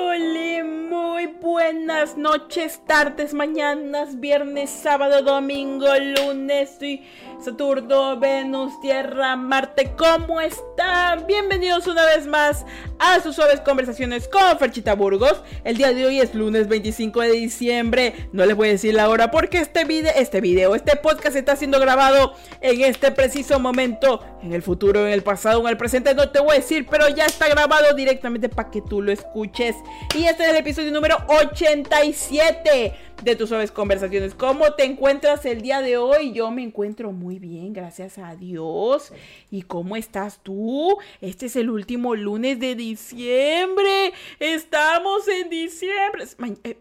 Muy buenas noches, tardes, mañanas, viernes, sábado, domingo, lunes y Saturno, Venus, Tierra, Marte. ¿Cómo están? Bienvenidos una vez más a sus suaves conversaciones con Ferchita Burgos. El día de hoy es lunes 25 de diciembre. No les voy a decir la hora porque este video, este video, este podcast está siendo grabado en este preciso momento. En el futuro, en el pasado, en el presente, no te voy a decir, pero ya está grabado directamente para que tú lo escuches. Y este es el episodio número 87 de tus suaves conversaciones. ¿Cómo te encuentras el día de hoy? Yo me encuentro muy bien, gracias a Dios. ¿Y cómo estás tú? Este es el último lunes de diciembre. Estamos en diciembre. Eh,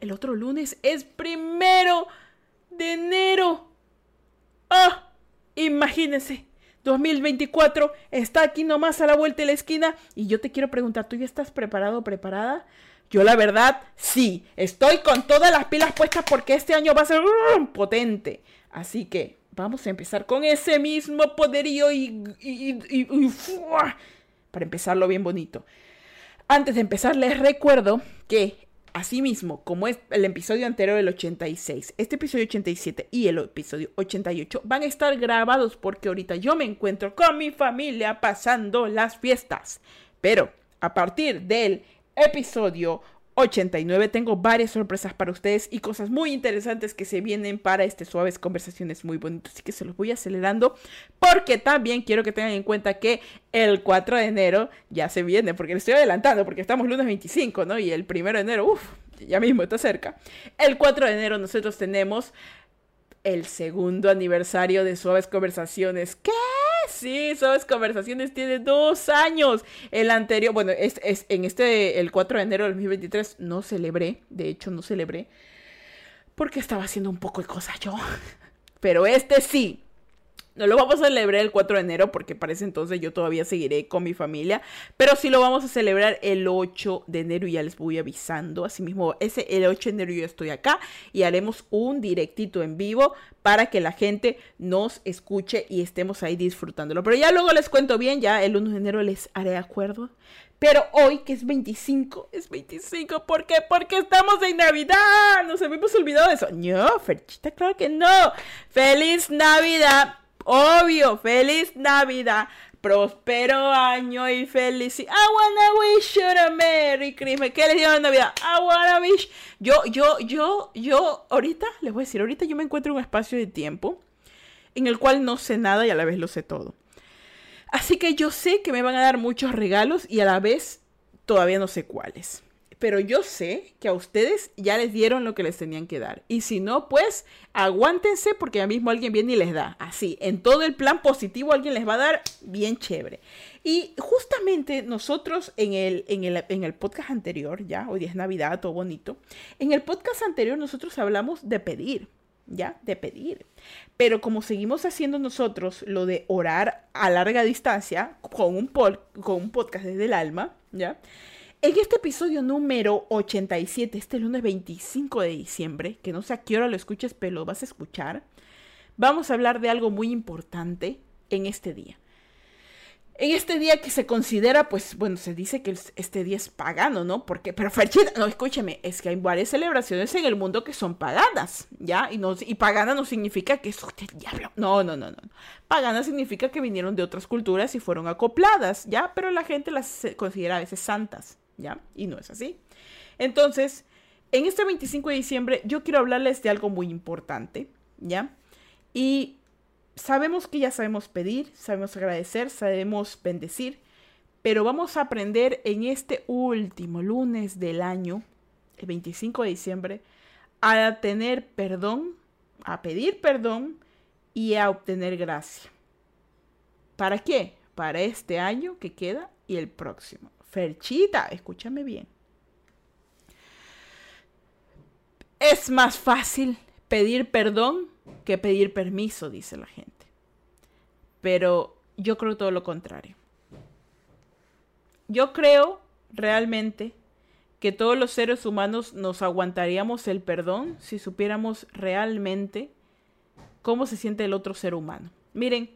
el otro lunes es primero de enero. ¡Ah! Imagínense. 2024 está aquí nomás a la vuelta de la esquina y yo te quiero preguntar, ¿tú ya estás preparado o preparada? Yo la verdad, sí, estoy con todas las pilas puestas porque este año va a ser uh, potente. Así que vamos a empezar con ese mismo poderío y, para empezarlo bien bonito. Antes de empezar, les recuerdo que Asimismo, como es el episodio anterior del 86, este episodio 87 y el episodio 88 van a estar grabados porque ahorita yo me encuentro con mi familia pasando las fiestas. Pero a partir del episodio 89 tengo varias sorpresas para ustedes y cosas muy interesantes que se vienen para este suaves conversaciones muy bonitas. Así que se los voy acelerando porque también quiero que tengan en cuenta que el 4 de enero ya se viene, porque le estoy adelantando, porque estamos lunes 25, ¿no? Y el 1 de enero, uff, ya mismo está cerca. El 4 de enero nosotros tenemos el segundo aniversario de Suaves Conversaciones. ¿Qué? Sí, Suaves Conversaciones tiene dos años. El anterior, bueno, es, es, en este, el 4 de enero del 2023, no celebré. De hecho, no celebré. Porque estaba haciendo un poco de cosas yo. Pero este sí. No lo vamos a celebrar el 4 de enero porque para entonces yo todavía seguiré con mi familia. Pero sí lo vamos a celebrar el 8 de enero y ya les voy avisando. Asimismo, ese, el 8 de enero yo estoy acá y haremos un directito en vivo para que la gente nos escuche y estemos ahí disfrutándolo. Pero ya luego les cuento bien, ya el 1 de enero les haré acuerdo. Pero hoy, que es 25, es 25. ¿Por qué? Porque estamos en Navidad. Nos habíamos olvidado de eso. No, Ferchita, claro que no. ¡Feliz Navidad! Obvio, feliz Navidad, próspero año y felicidad. I wanna wish you a Merry Christmas. ¿Qué les digo en Navidad? I wanna wish. Yo, yo, yo, yo, ahorita, les voy a decir, ahorita yo me encuentro en un espacio de tiempo en el cual no sé nada y a la vez lo sé todo. Así que yo sé que me van a dar muchos regalos y a la vez todavía no sé cuáles pero yo sé que a ustedes ya les dieron lo que les tenían que dar. Y si no, pues aguántense porque ya mismo alguien viene y les da. Así, en todo el plan positivo alguien les va a dar bien chévere. Y justamente nosotros en el, en el, en el podcast anterior, ya, hoy es Navidad, todo bonito, en el podcast anterior nosotros hablamos de pedir. ¿ya? De pedir. Pero como seguimos haciendo nosotros lo de orar a larga distancia con un, con un podcast desde el alma, ¿ya? En este episodio número 87, este lunes 25 de diciembre, que no sé a qué hora lo escuches, pero lo vas a escuchar, vamos a hablar de algo muy importante en este día. En este día que se considera, pues, bueno, se dice que este día es pagano, ¿no? Porque, pero no, escúcheme, es que hay varias celebraciones en el mundo que son paganas, ¿ya? Y, no, y pagana no significa que es usted diablo. No, no, no, no. Pagana significa que vinieron de otras culturas y fueron acopladas, ¿ya? Pero la gente las considera a veces santas. ¿Ya? Y no es así. Entonces, en este 25 de diciembre yo quiero hablarles de algo muy importante, ¿ya? Y sabemos que ya sabemos pedir, sabemos agradecer, sabemos bendecir, pero vamos a aprender en este último lunes del año, el 25 de diciembre, a tener perdón, a pedir perdón y a obtener gracia. ¿Para qué? Para este año que queda y el próximo. Ferchita, escúchame bien. Es más fácil pedir perdón que pedir permiso, dice la gente. Pero yo creo todo lo contrario. Yo creo realmente que todos los seres humanos nos aguantaríamos el perdón si supiéramos realmente cómo se siente el otro ser humano. Miren,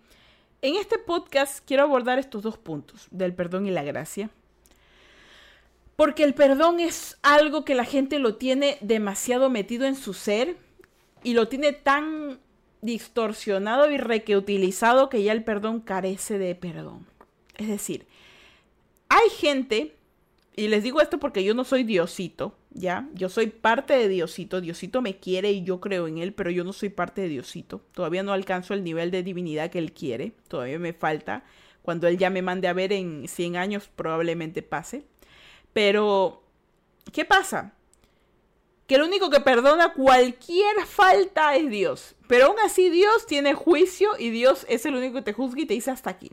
en este podcast quiero abordar estos dos puntos, del perdón y la gracia, Porque el perdón es algo que la gente lo tiene demasiado metido en su ser y lo tiene tan distorsionado y requeutilizado que ya el perdón carece de perdón. Es decir, hay gente, y les digo esto porque yo no soy Diosito, ¿ya? Yo soy parte de Diosito, Diosito me quiere y yo creo en él, pero yo no soy parte de Diosito. Todavía no alcanzo el nivel de divinidad que él quiere, todavía me falta. Cuando él ya me mande a ver en 100 años probablemente pase. Pero, ¿qué pasa? Que el único que perdona cualquier falta es Dios. Pero aún así Dios tiene juicio y Dios es el único que te juzga y te dice hasta aquí.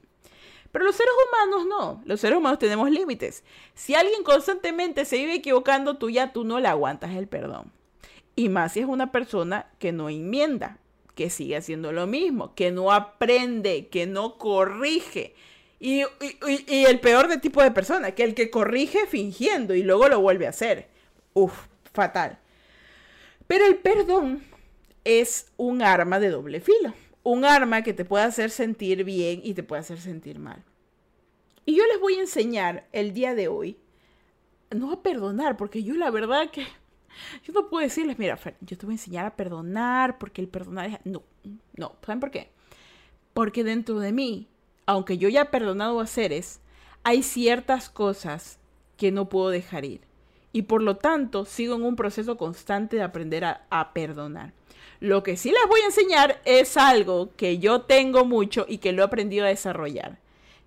Pero los seres humanos no, los seres humanos tenemos límites. Si alguien constantemente se vive equivocando, tú ya tú no le aguantas el perdón. Y más si es una persona que no enmienda, que sigue haciendo lo mismo, que no aprende, que no corrige. Y, el peor de tipo de persona, que el que corrige fingiendo y luego lo vuelve a hacer. Uf, fatal. Pero el perdón es un arma de doble filo un arma que te puede hacer sentir bien y te puede hacer sentir mal. Y yo les voy a enseñar el día de hoy, no a perdonar, porque yo la verdad que yo no puedo decirles, mira, yo te voy a enseñar a perdonar, porque el perdonar es... No, no, ¿saben por qué? Porque dentro de mí, aunque yo ya he perdonado a seres, hay ciertas cosas que no puedo dejar ir. Y por lo tanto, sigo en un proceso constante de aprender a, perdonar. Lo que sí les voy a enseñar es algo que yo tengo mucho y que lo he aprendido a desarrollar,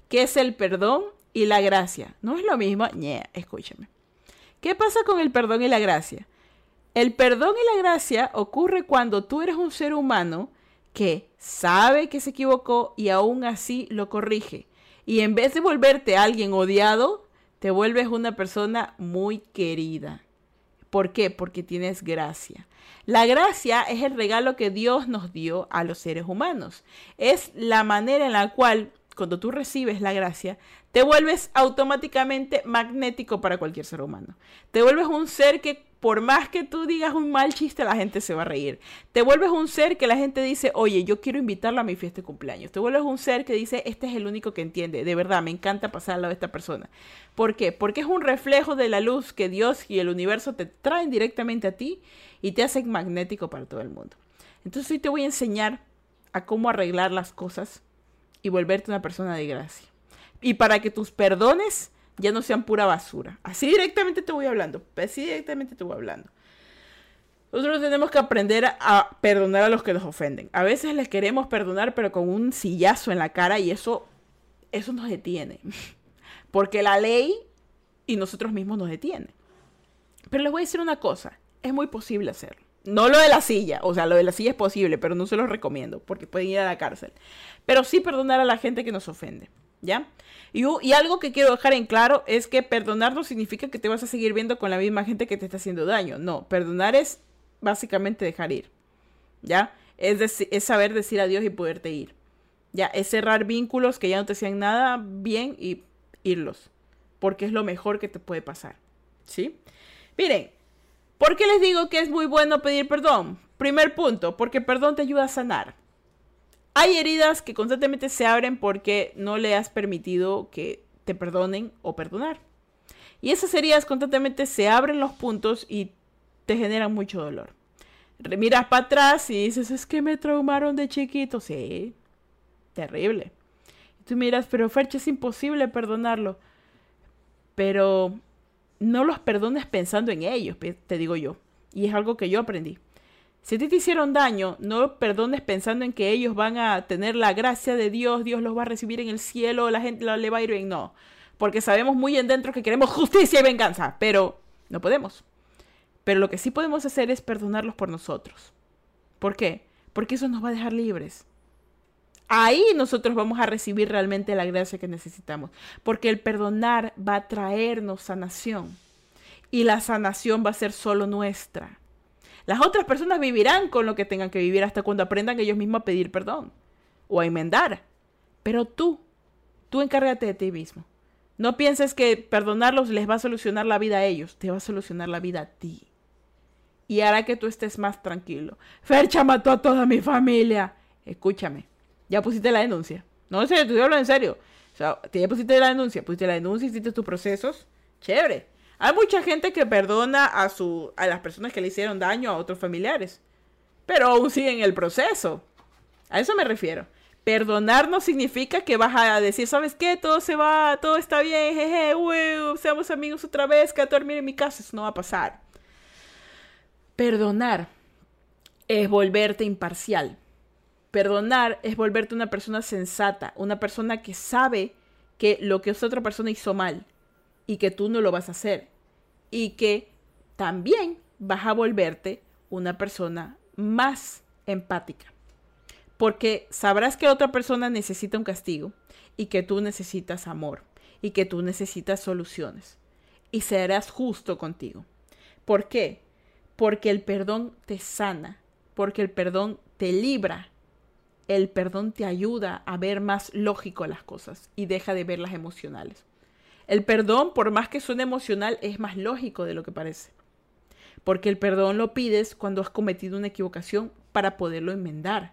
que es el perdón y la gracia. No es lo mismo, ñe, escúchame. ¿Qué pasa con el perdón y la gracia? El perdón y la gracia ocurre cuando tú eres un ser humano que sabe que se equivocó y aún así lo corrige. Y en vez de volverte alguien odiado, te vuelves una persona muy querida. ¿Por qué? Porque tienes gracia. La gracia es el regalo que Dios nos dio a los seres humanos. Es la manera en la cual, cuando tú recibes la gracia, te vuelves automáticamente magnético para cualquier ser humano. Te vuelves un ser que por más que tú digas un mal chiste, la gente se va a reír. Te vuelves un ser que la gente dice, oye, yo quiero invitarlo a mi fiesta de cumpleaños. Te vuelves un ser que dice, este es el único que entiende. De verdad, me encanta pasar al lado de esta persona. ¿Por qué? Porque es un reflejo de la luz que Dios y el universo te traen directamente a ti y te hacen magnético para todo el mundo. Entonces hoy te voy a enseñar a cómo arreglar las cosas y volverte una persona de gracia. Y para que tus perdones ya no sean pura basura. Así directamente te voy hablando, así directamente te voy hablando. Nosotros tenemos que aprender a perdonar a los que nos ofenden. A veces les queremos perdonar, pero con un sillazo en la cara y eso, eso nos detiene. Porque la ley y nosotros mismos nos detienen. Pero les voy a decir una cosa, es muy posible hacerlo. No lo de la silla, o sea, lo de la silla es posible, pero no se lo recomiendo porque pueden ir a la cárcel. Pero sí perdonar a la gente que nos ofende. ¿Ya? Y, algo que quiero dejar en claro es que perdonar no significa que te vas a seguir viendo con la misma gente que te está haciendo daño. No, perdonar es básicamente dejar ir, ¿ya? Es, es saber decir adiós y poderte ir. Ya, es cerrar vínculos que ya no te hacían nada bien y irlos, porque es lo mejor que te puede pasar, ¿sí? Miren, ¿por qué les digo que es muy bueno pedir perdón? Primer punto, porque perdón te ayuda a sanar. Hay heridas que constantemente se abren porque no le has permitido que te perdonen o perdonar. Y esas heridas constantemente se abren los puntos y te generan mucho dolor. Miras para atrás y dices, es que me traumaron de chiquito. Sí, terrible. Tú miras, pero Ferche es imposible perdonarlo. Pero no los perdones pensando en ellos, te digo yo. Y es algo que yo aprendí. Si a ti te hicieron daño, no perdones pensando en que ellos van a tener la gracia de Dios, Dios los va a recibir en el cielo, la gente le va a ir bien. No, porque sabemos muy en dentro que queremos justicia y venganza, pero no podemos. Pero lo que sí podemos hacer es perdonarlos por nosotros. ¿Por qué? Porque eso nos va a dejar libres. Ahí nosotros vamos a recibir realmente la gracia que necesitamos. Porque el perdonar va a traernos sanación. Y la sanación va a ser solo nuestra. Las otras personas vivirán con lo que tengan que vivir hasta cuando aprendan ellos mismos a pedir perdón o a enmendar. Pero tú, tú encárgate de ti mismo. No pienses que perdonarlos les va a solucionar la vida a ellos, te va a solucionar la vida a ti. Y hará que tú estés más tranquilo. Fercha mató a toda mi familia. Escúchame, ya pusiste la denuncia. No, sé, tú te hablo en serio. O sea, ya pusiste la denuncia, pusiste la denuncia, hiciste tus procesos. Chévere. Hay mucha gente que perdona a, su, a las personas que le hicieron daño a otros familiares, pero aún sigue en el proceso. A eso me refiero. Perdonar no significa que vas a decir, ¿sabes qué? Todo se va, todo está bien, jeje, seamos amigos otra vez, que a dormir en mi casa. Eso no va a pasar. Perdonar es volverte imparcial. Perdonar es volverte una persona sensata, una persona que sabe que lo que esa otra persona hizo mal y que tú no lo vas a hacer. Y que también vas a volverte una persona más empática. Porque sabrás que otra persona necesita un castigo y que tú necesitas amor y que tú necesitas soluciones. Y serás justo contigo. ¿Por qué? Porque el perdón te sana, porque el perdón te libra el perdón te ayuda a ver más lógico las cosas y deja de verlas emocionales. El perdón, por más que suene emocional, es más lógico de lo que parece. Porque el perdón lo pides cuando has cometido una equivocación para poderlo enmendar.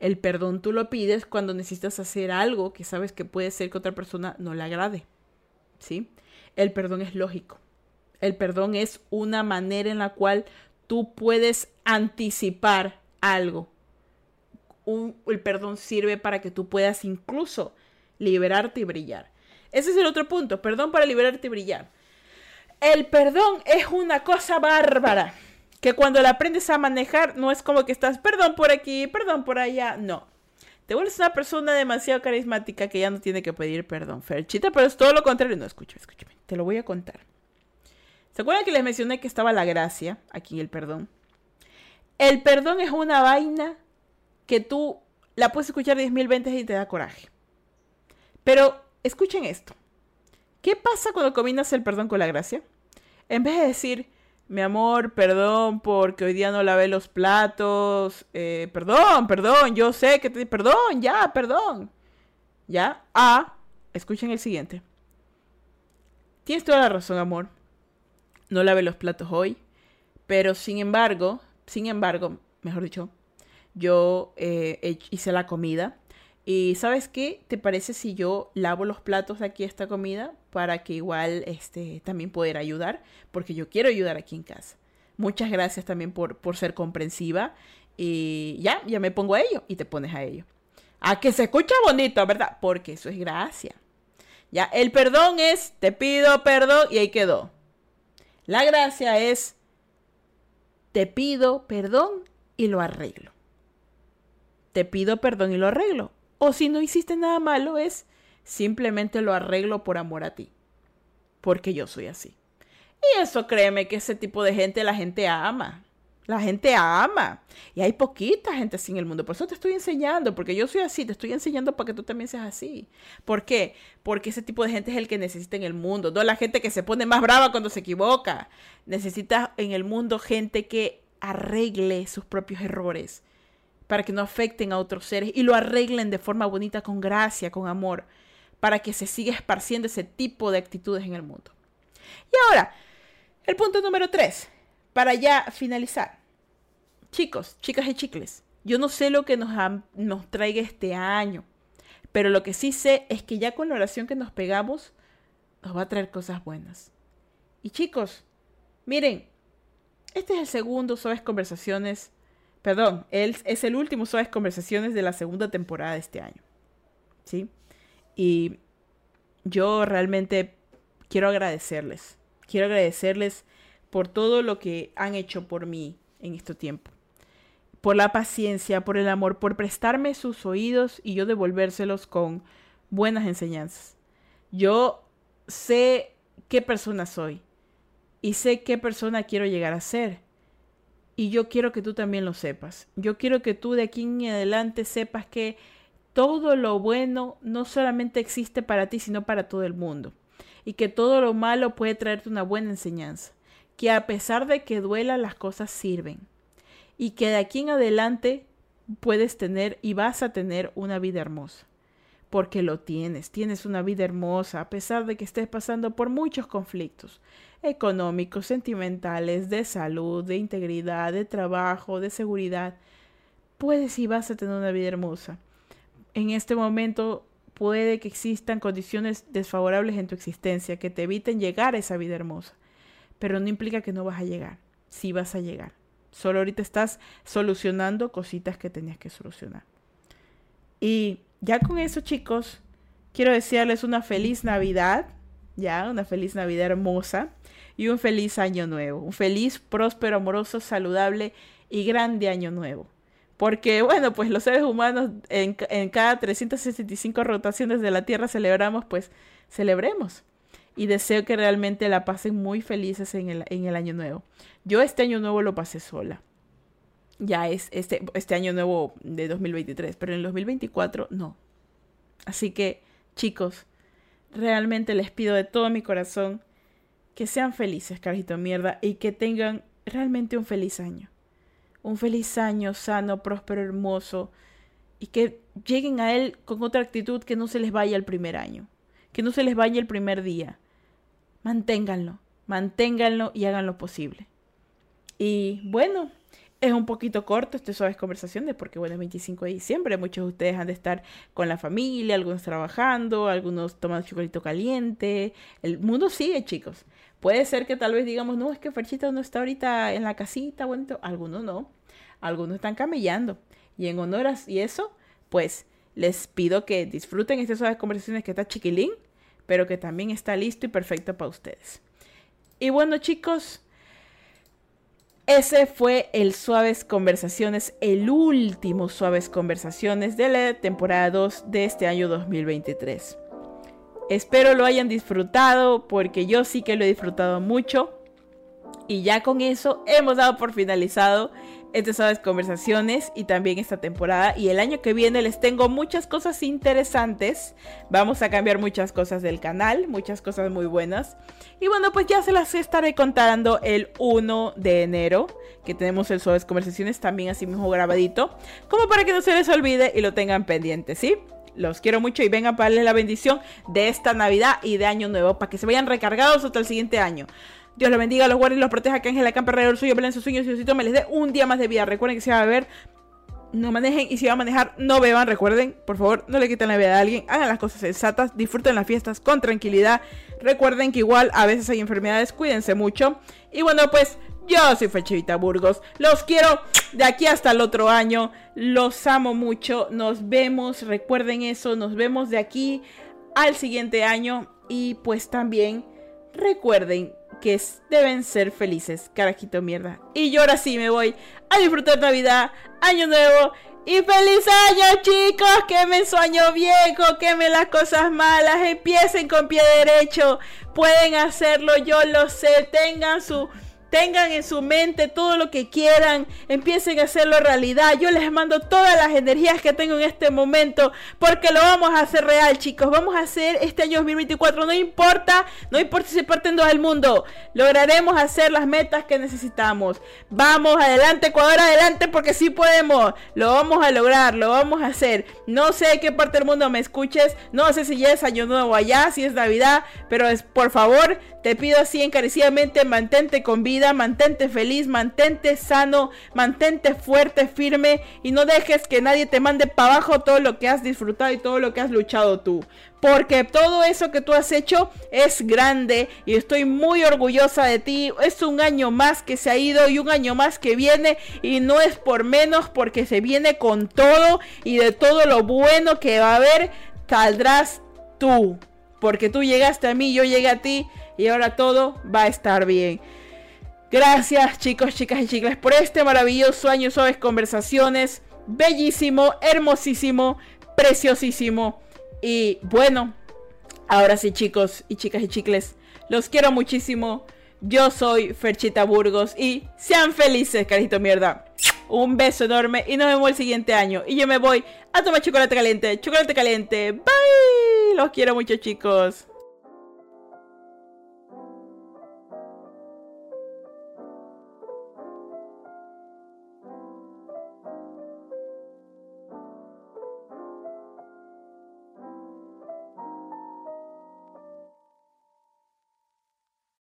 El perdón tú lo pides cuando necesitas hacer algo que sabes que puede ser que otra persona no le agrade. ¿Sí? El perdón es lógico. El perdón es una manera en la cual tú puedes anticipar algo el perdón sirve para que tú puedas incluso liberarte y brillar. Ese es el otro punto, perdón para liberarte y brillar. El perdón es una cosa bárbara, que cuando la aprendes a manejar no es como que estás, perdón por aquí, perdón por allá, no. Te vuelves una persona demasiado carismática que ya no tiene que pedir perdón, Ferchita, pero es todo lo contrario. No, escúchame, escúchame, te lo voy a contar. ¿Se acuerdan que les mencioné que estaba la gracia aquí el perdón? El perdón es una vaina que tú la puedes escuchar 10.000 veces y te da coraje. Pero escuchen esto. ¿Qué pasa cuando combinas el perdón con la gracia? En vez de decir, mi amor, perdón porque hoy día no lavé los platos, eh, perdón, perdón, yo sé que te... Perdón, ya, perdón. ¿Ya? A, escuchen el siguiente. Tienes toda la razón, amor. No lavé los platos hoy, pero sin embargo, sin embargo, mejor dicho, yo eh, hice la comida. Y ¿sabes qué? ¿Te parece si yo lavo los platos de aquí esta comida para que igual este, también poder ayudar? Porque yo quiero ayudar aquí en casa. Muchas gracias también por, por ser comprensiva. Y ya, ya me pongo a ello y te pones a ello. A que se escucha bonito, ¿verdad? Porque eso es gracia. Ya, el perdón es, te pido perdón y ahí quedó. La gracia es, te pido perdón y lo arreglo te pido perdón y lo arreglo. O si no hiciste nada malo es simplemente lo arreglo por amor a ti. Porque yo soy así. Y eso créeme que ese tipo de gente la gente ama. La gente ama. Y hay poquita gente así en el mundo. Por eso te estoy enseñando. Porque yo soy así. Te estoy enseñando para que tú también seas así. ¿Por qué? Porque ese tipo de gente es el que necesita en el mundo. No la gente que se pone más brava cuando se equivoca. Necesita en el mundo gente que arregle sus propios errores para que no afecten a otros seres y lo arreglen de forma bonita, con gracia, con amor, para que se siga esparciendo ese tipo de actitudes en el mundo. Y ahora, el punto número tres, para ya finalizar. Chicos, chicas y chicles, yo no sé lo que nos, nos traiga este año, pero lo que sí sé es que ya con la oración que nos pegamos, nos va a traer cosas buenas. Y chicos, miren, este es el segundo Suaves Conversaciones Perdón, él es el último Suaves Conversaciones de la segunda temporada de este año. ¿Sí? Y yo realmente quiero agradecerles. Quiero agradecerles por todo lo que han hecho por mí en este tiempo. Por la paciencia, por el amor, por prestarme sus oídos y yo devolvérselos con buenas enseñanzas. Yo sé qué persona soy y sé qué persona quiero llegar a ser y yo quiero que tú también lo sepas. Yo quiero que tú de aquí en adelante sepas que todo lo bueno no solamente existe para ti, sino para todo el mundo. Y que todo lo malo puede traerte una buena enseñanza. Que a pesar de que duela, las cosas sirven. Y que de aquí en adelante puedes tener y vas a tener una vida hermosa. Porque lo tienes, tienes una vida hermosa a pesar de que estés pasando por muchos conflictos económicos, sentimentales, de salud, de integridad, de trabajo, de seguridad, puedes y vas a tener una vida hermosa. En este momento puede que existan condiciones desfavorables en tu existencia que te eviten llegar a esa vida hermosa. pero no implica que no vas a llegar. Sí vas a llegar. Solo ahorita estás solucionando cositas que tenías que solucionar. Y ya con eso, chicos, quiero desearles una feliz Navidad, ya, una feliz Navidad hermosa y un feliz año nuevo. Un feliz, próspero, amoroso, saludable y grande año nuevo. Porque, bueno, pues los seres humanos en, en cada 365 rotaciones de la Tierra celebramos, pues celebremos. Y deseo que realmente la pasen muy felices en el, en el año nuevo. Yo este año nuevo lo pasé sola. Ya es este, este año nuevo de 2023, pero en el 2024 no. Así que, chicos, realmente les pido de todo mi corazón que sean felices, carajito mierda, y que tengan realmente un feliz año. Un feliz año sano, próspero, hermoso, y que lleguen a él con otra actitud que no se les vaya el primer año, que no se les vaya el primer día. Manténganlo, manténganlo y hagan lo posible. Y bueno, es un poquito corto este suaves conversaciones porque bueno, es 25 de diciembre, muchos de ustedes han de estar con la familia, algunos trabajando, algunos tomando chocolito caliente. El mundo sigue, chicos. Puede ser que tal vez digamos, no, es que Ferchita no está ahorita en la casita, bueno, algunos no, algunos están camellando. Y en honor a y eso, pues les pido que disfruten estas suaves conversaciones que está chiquilín, pero que también está listo y perfecto para ustedes. Y bueno, chicos, ese fue el Suaves Conversaciones, el último Suaves Conversaciones de la temporada 2 de este año 2023. Espero lo hayan disfrutado porque yo sí que lo he disfrutado mucho. Y ya con eso hemos dado por finalizado suaves conversaciones y también esta temporada. Y el año que viene les tengo muchas cosas interesantes. Vamos a cambiar muchas cosas del canal, muchas cosas muy buenas. Y bueno, pues ya se las estaré contando el 1 de enero, que tenemos el suaves conversaciones también así mismo grabadito, como para que no se les olvide y lo tengan pendiente, ¿sí? Los quiero mucho y vengan para darles la bendición de esta Navidad y de Año Nuevo, para que se vayan recargados hasta el siguiente año. Dios los bendiga, los guarde los proteja, que Ángel Acampa alrededor suyo, en sus sueños y Diosito me les dé un día más de vida. Recuerden que si va a beber, no manejen y si van a manejar, no beban. Recuerden, por favor, no le quiten la vida a alguien, hagan las cosas sensatas, disfruten las fiestas con tranquilidad. Recuerden que igual a veces hay enfermedades, cuídense mucho. Y bueno, pues yo soy Fechevita Burgos. Los quiero de aquí hasta el otro año. Los amo mucho. Nos vemos. Recuerden eso. Nos vemos de aquí al siguiente año. Y pues también recuerden que deben ser felices, carajito mierda. Y yo ahora sí me voy a disfrutar Navidad, Año Nuevo y feliz año chicos, quemen su año viejo, quemen las cosas malas, empiecen con pie derecho, pueden hacerlo, yo lo sé, tengan su tengan en su mente todo lo que quieran, empiecen a hacerlo realidad. Yo les mando todas las energías que tengo en este momento, porque lo vamos a hacer real, chicos. Vamos a hacer este año 2024, no importa, no importa si parten dos del mundo, lograremos hacer las metas que necesitamos. Vamos adelante, Ecuador, adelante, porque sí podemos, lo vamos a lograr, lo vamos a hacer. No sé qué parte del mundo me escuches, no sé si ya es año nuevo allá, si es Navidad, pero es, por favor, te pido así encarecidamente, mantente con mantente feliz, mantente sano, mantente fuerte, firme y no dejes que nadie te mande para abajo todo lo que has disfrutado y todo lo que has luchado tú. Porque todo eso que tú has hecho es grande y estoy muy orgullosa de ti. Es un año más que se ha ido y un año más que viene y no es por menos porque se viene con todo y de todo lo bueno que va a haber saldrás tú. Porque tú llegaste a mí, yo llegué a ti y ahora todo va a estar bien. Gracias chicos, chicas y chicas por este maravilloso año suaves conversaciones. Bellísimo, hermosísimo, preciosísimo. Y bueno, ahora sí chicos y chicas y chicles, los quiero muchísimo. Yo soy Ferchita Burgos y sean felices, carito mierda. Un beso enorme y nos vemos el siguiente año. Y yo me voy a tomar chocolate caliente. Chocolate caliente. Bye. Los quiero mucho chicos.